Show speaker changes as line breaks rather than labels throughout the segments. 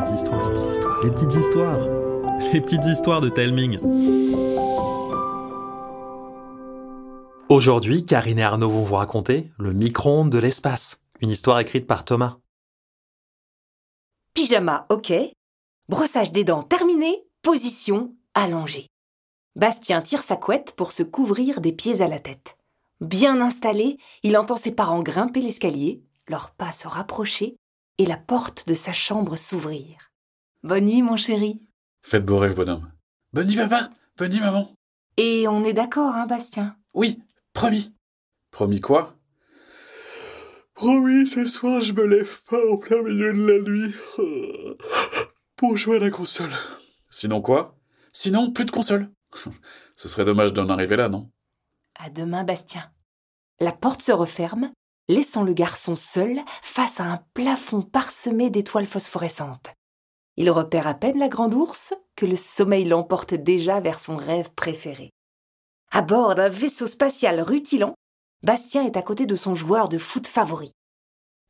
petites histoires, petites histoires, les petites histoires, les petites histoires de Telming. Aujourd'hui, Karine et Arnaud vont vous raconter Le micro-ondes de l'espace, une histoire écrite par Thomas.
Pyjama, ok. Brossage des dents terminé. Position allongée. Bastien tire sa couette pour se couvrir des pieds à la tête. Bien installé, il entend ses parents grimper l'escalier, leurs pas se rapprocher et la porte de sa chambre s'ouvrir. Bonne nuit, mon chéri.
Faites beau rêve, bonhomme. Bonne nuit, papa. Bonne nuit, maman.
Et on est d'accord, hein, Bastien?
Oui, promis. Promis quoi? Promis, ce soir, je me lève pas au plein milieu de la nuit pour jouer à la console. Sinon quoi? Sinon, plus de console. Ce serait dommage d'en arriver là, non?
À demain, Bastien. La porte se referme, laissant le garçon seul face à un plafond parsemé d'étoiles phosphorescentes. Il repère à peine la grande ours que le sommeil l'emporte déjà vers son rêve préféré. À bord d'un vaisseau spatial rutilant, Bastien est à côté de son joueur de foot favori.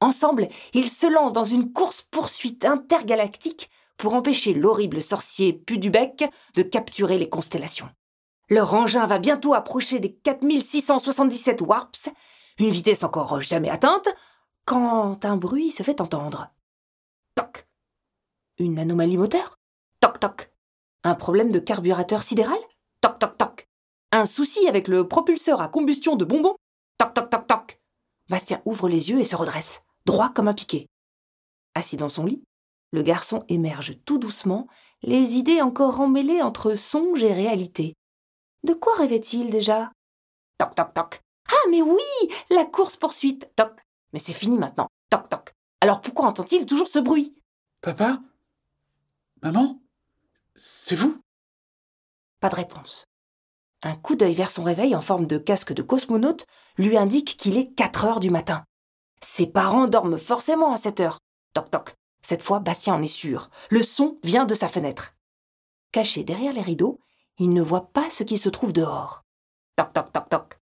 Ensemble, ils se lancent dans une course-poursuite intergalactique pour empêcher l'horrible sorcier Pudubec de capturer les constellations. Leur engin va bientôt approcher des 4677 warps, une vitesse encore jamais atteinte, quand un bruit se fait entendre. Toc. Une anomalie moteur? Toc toc. Un problème de carburateur sidéral? Toc toc toc. Un souci avec le propulseur à combustion de bonbons? Toc toc toc toc. Bastien ouvre les yeux et se redresse, droit comme un piquet. Assis dans son lit, le garçon émerge tout doucement, les idées encore emmêlées entre songe et réalité. De quoi rêvait-il déjà? Toc toc toc. Ah mais oui La course-poursuite Toc Mais c'est fini maintenant. Toc toc. Alors pourquoi entend-il toujours ce bruit?
Papa? Maman? C'est vous?
Pas de réponse. Un coup d'œil vers son réveil en forme de casque de cosmonaute lui indique qu'il est 4 heures du matin. Ses parents dorment forcément à cette heure. Toc toc. Cette fois, Bastien en est sûr. Le son vient de sa fenêtre. Caché derrière les rideaux, il ne voit pas ce qui se trouve dehors. Toc toc toc toc.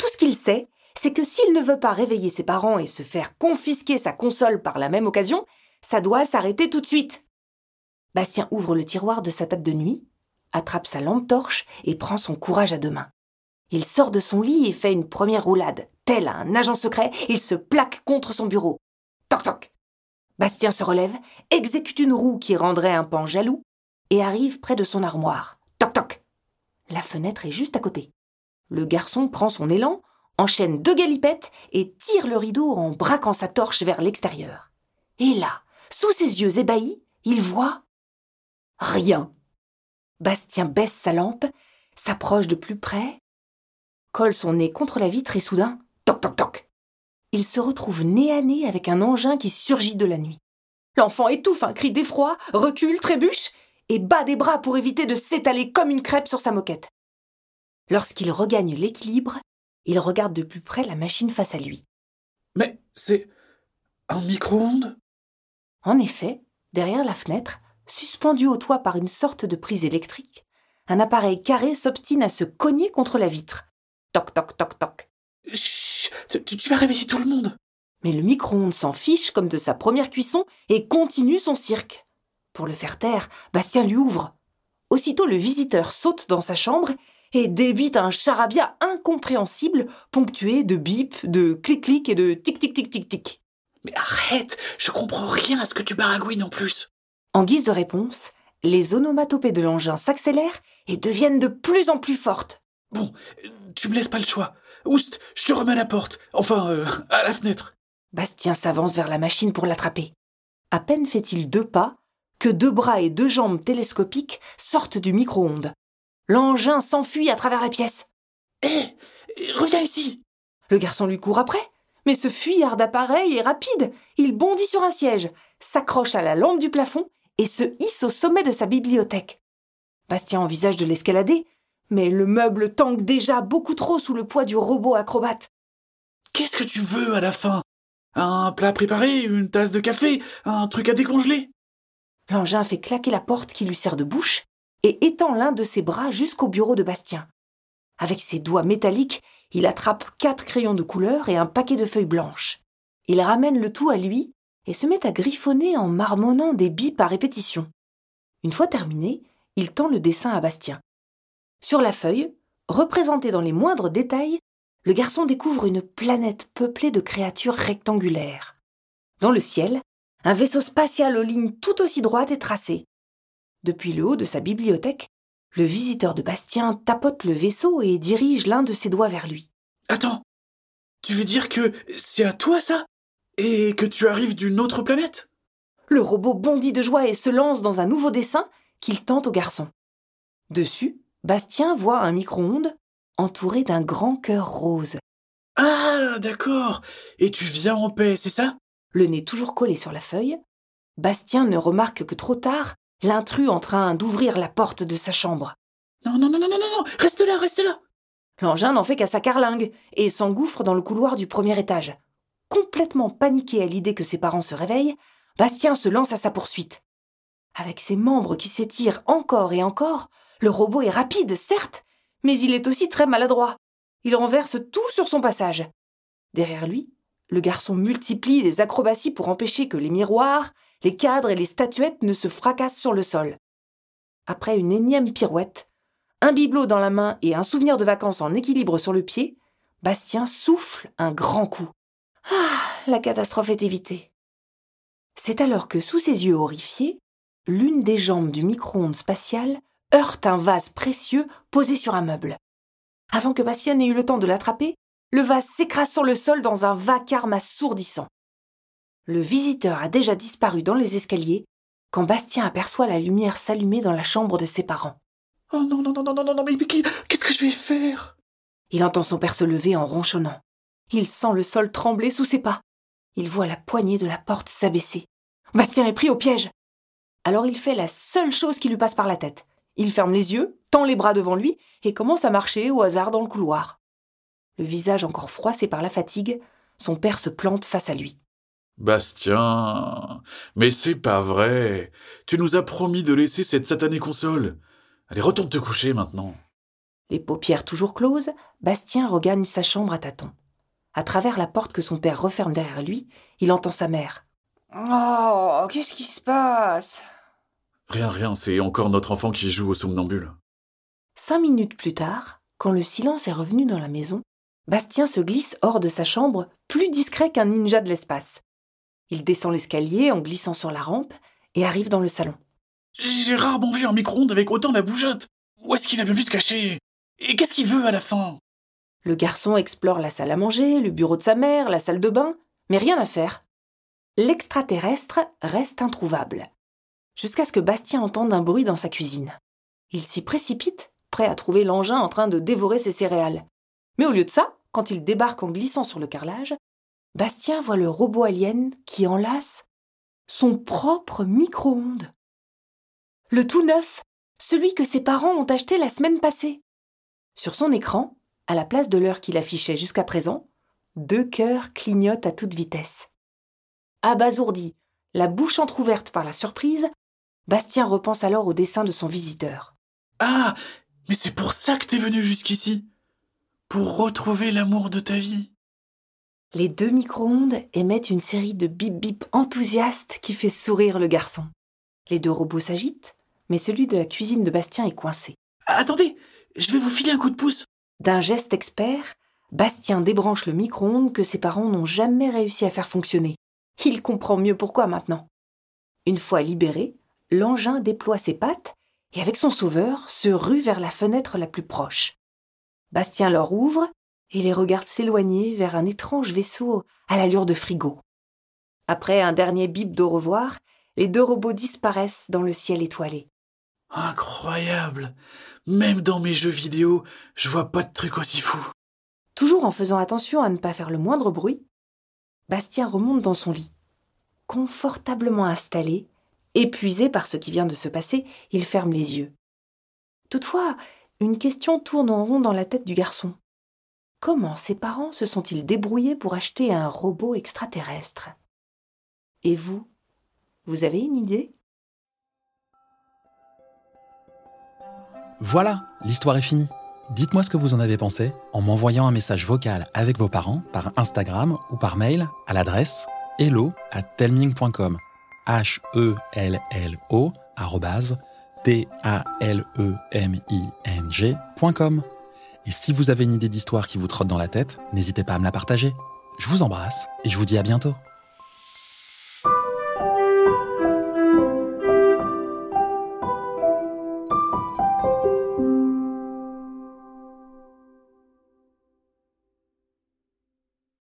Tout ce qu'il sait, c'est que s'il ne veut pas réveiller ses parents et se faire confisquer sa console par la même occasion, ça doit s'arrêter tout de suite. Bastien ouvre le tiroir de sa table de nuit, attrape sa lampe torche et prend son courage à deux mains. Il sort de son lit et fait une première roulade. Tel un agent secret, il se plaque contre son bureau. Toc toc. Bastien se relève, exécute une roue qui rendrait un pan jaloux et arrive près de son armoire. Toc toc. La fenêtre est juste à côté. Le garçon prend son élan, enchaîne deux galipettes et tire le rideau en braquant sa torche vers l'extérieur. Et là, sous ses yeux ébahis, il voit rien. Bastien baisse sa lampe, s'approche de plus près, colle son nez contre la vitre et soudain, toc toc toc. Il se retrouve nez à nez avec un engin qui surgit de la nuit. L'enfant étouffe un cri d'effroi, recule, trébuche et bat des bras pour éviter de s'étaler comme une crêpe sur sa moquette. Lorsqu'il regagne l'équilibre, il regarde de plus près la machine face à lui.
Mais c'est un micro-ondes?
En effet, derrière la fenêtre, suspendu au toit par une sorte de prise électrique, un appareil carré s'obstine à se cogner contre la vitre. Toc toc toc toc.
Chut tu, tu vas réveiller tout le monde
Mais le micro-ondes s'en fiche comme de sa première cuisson et continue son cirque. Pour le faire taire, Bastien lui ouvre. Aussitôt le visiteur saute dans sa chambre et débite un charabia incompréhensible, ponctué de bip, de clic-clic et de tic-tic-tic-tic-tic.
Mais arrête Je comprends rien à ce que tu baragouines en plus
En guise de réponse, les onomatopées de l'engin s'accélèrent et deviennent de plus en plus fortes.
Bon, tu me laisses pas le choix. Oust, je te remets à la porte. Enfin, euh, à la fenêtre.
Bastien s'avance vers la machine pour l'attraper. À peine fait-il deux pas que deux bras et deux jambes télescopiques sortent du micro-ondes. L'engin s'enfuit à travers la pièce.
Hé Reviens ici
Le garçon lui court après, mais ce fuyard d'appareil est rapide. Il bondit sur un siège, s'accroche à la lampe du plafond et se hisse au sommet de sa bibliothèque. Bastien envisage de l'escalader, mais le meuble tangue déjà beaucoup trop sous le poids du robot acrobate.
Qu'est-ce que tu veux à la fin? Un plat préparé, une tasse de café, un truc à décongeler?
L'engin fait claquer la porte qui lui sert de bouche et étend l'un de ses bras jusqu'au bureau de Bastien. Avec ses doigts métalliques, il attrape quatre crayons de couleur et un paquet de feuilles blanches. Il ramène le tout à lui et se met à griffonner en marmonnant des bips à répétition. Une fois terminé, il tend le dessin à Bastien. Sur la feuille, représentée dans les moindres détails, le garçon découvre une planète peuplée de créatures rectangulaires. Dans le ciel, un vaisseau spatial aux lignes tout aussi droites est tracé. Depuis le haut de sa bibliothèque, le visiteur de Bastien tapote le vaisseau et dirige l'un de ses doigts vers lui.
Attends Tu veux dire que c'est à toi ça? Et que tu arrives d'une autre planète?
Le robot bondit de joie et se lance dans un nouveau dessin qu'il tente au garçon. Dessus, Bastien voit un micro-ondes entouré d'un grand cœur rose.
Ah, d'accord. Et tu viens en paix, c'est ça?
Le nez toujours collé sur la feuille, Bastien ne remarque que trop tard l'intrus en train d'ouvrir la porte de sa chambre.
Non, non, non, non, non, non, reste là, reste là.
L'engin n'en fait qu'à sa carlingue et s'engouffre dans le couloir du premier étage. Complètement paniqué à l'idée que ses parents se réveillent, Bastien se lance à sa poursuite. Avec ses membres qui s'étirent encore et encore, le robot est rapide, certes, mais il est aussi très maladroit. Il renverse tout sur son passage. Derrière lui, le garçon multiplie les acrobaties pour empêcher que les miroirs, les cadres et les statuettes ne se fracassent sur le sol. Après une énième pirouette, un bibelot dans la main et un souvenir de vacances en équilibre sur le pied, Bastien souffle un grand coup. Ah, la catastrophe est évitée. C'est alors que, sous ses yeux horrifiés, l'une des jambes du micro-ondes spatial heurte un vase précieux posé sur un meuble. Avant que Bastien n'ait eu le temps de l'attraper, le vase s'écrase sur le sol dans un vacarme assourdissant. Le visiteur a déjà disparu dans les escaliers quand Bastien aperçoit la lumière s'allumer dans la chambre de ses parents.
Oh non, non, non, non, non, non, mais qu'est-ce que je vais faire?
Il entend son père se lever en ronchonnant. Il sent le sol trembler sous ses pas. Il voit la poignée de la porte s'abaisser. Bastien est pris au piège. Alors il fait la seule chose qui lui passe par la tête. Il ferme les yeux, tend les bras devant lui et commence à marcher au hasard dans le couloir. Le visage encore froissé par la fatigue, son père se plante face à lui.
Bastien, mais c'est pas vrai. Tu nous as promis de laisser cette satanée console. Allez, retourne te coucher maintenant.
Les paupières toujours closes, Bastien regagne sa chambre à tâtons. À travers la porte que son père referme derrière lui, il entend sa mère.
Oh, qu'est-ce qui se passe?
Rien, rien, c'est encore notre enfant qui joue au somnambule.
Cinq minutes plus tard, quand le silence est revenu dans la maison, Bastien se glisse hors de sa chambre, plus discret qu'un ninja de l'espace. Il descend l'escalier en glissant sur la rampe et arrive dans le salon.
J'ai rarement vu un micro-ondes avec autant la bougeotte. Où est-ce qu'il a bien pu se cacher? Et qu'est-ce qu'il veut à la fin?
Le garçon explore la salle à manger, le bureau de sa mère, la salle de bain, mais rien à faire. L'extraterrestre reste introuvable. Jusqu'à ce que Bastien entende un bruit dans sa cuisine. Il s'y précipite, prêt à trouver l'engin en train de dévorer ses céréales. Mais au lieu de ça, quand il débarque en glissant sur le carrelage, Bastien voit le robot alien qui enlace son propre micro-ondes. Le tout neuf, celui que ses parents ont acheté la semaine passée. Sur son écran, à la place de l'heure qu'il affichait jusqu'à présent, deux cœurs clignotent à toute vitesse. Abasourdi, la bouche entr'ouverte par la surprise, Bastien repense alors au dessin de son visiteur.
Ah, mais c'est pour ça que t'es venu jusqu'ici Pour retrouver l'amour de ta vie
Les deux micro-ondes émettent une série de bip-bip enthousiastes qui fait sourire le garçon. Les deux robots s'agitent, mais celui de la cuisine de Bastien est coincé.
Attendez, je vais vous filer un coup de pouce.
D'un geste expert, Bastien débranche le micro-ondes que ses parents n'ont jamais réussi à faire fonctionner. Il comprend mieux pourquoi maintenant. Une fois libéré, l'engin déploie ses pattes et avec son sauveur se rue vers la fenêtre la plus proche. Bastien leur ouvre et les regarde s'éloigner vers un étrange vaisseau à l'allure de frigo. Après un dernier bip d'au revoir, les deux robots disparaissent dans le ciel étoilé.
Incroyable. Même dans mes jeux vidéo, je vois pas de truc aussi fou.
Toujours en faisant attention à ne pas faire le moindre bruit, Bastien remonte dans son lit. Confortablement installé, épuisé par ce qui vient de se passer, il ferme les yeux. Toutefois, une question tourne en rond dans la tête du garçon. Comment ses parents se sont-ils débrouillés pour acheter un robot extraterrestre? Et vous Vous avez une idée?
Voilà, l'histoire est finie. Dites-moi ce que vous en avez pensé en m'envoyant un message vocal avec vos parents par Instagram ou par mail à l'adresse hello at telming.com. H-E-L-L-O, T-A-L-E-M-I-N-G.com. Et si vous avez une idée d'histoire qui vous trotte dans la tête, n'hésitez pas à me la partager. Je vous embrasse et je vous dis à bientôt.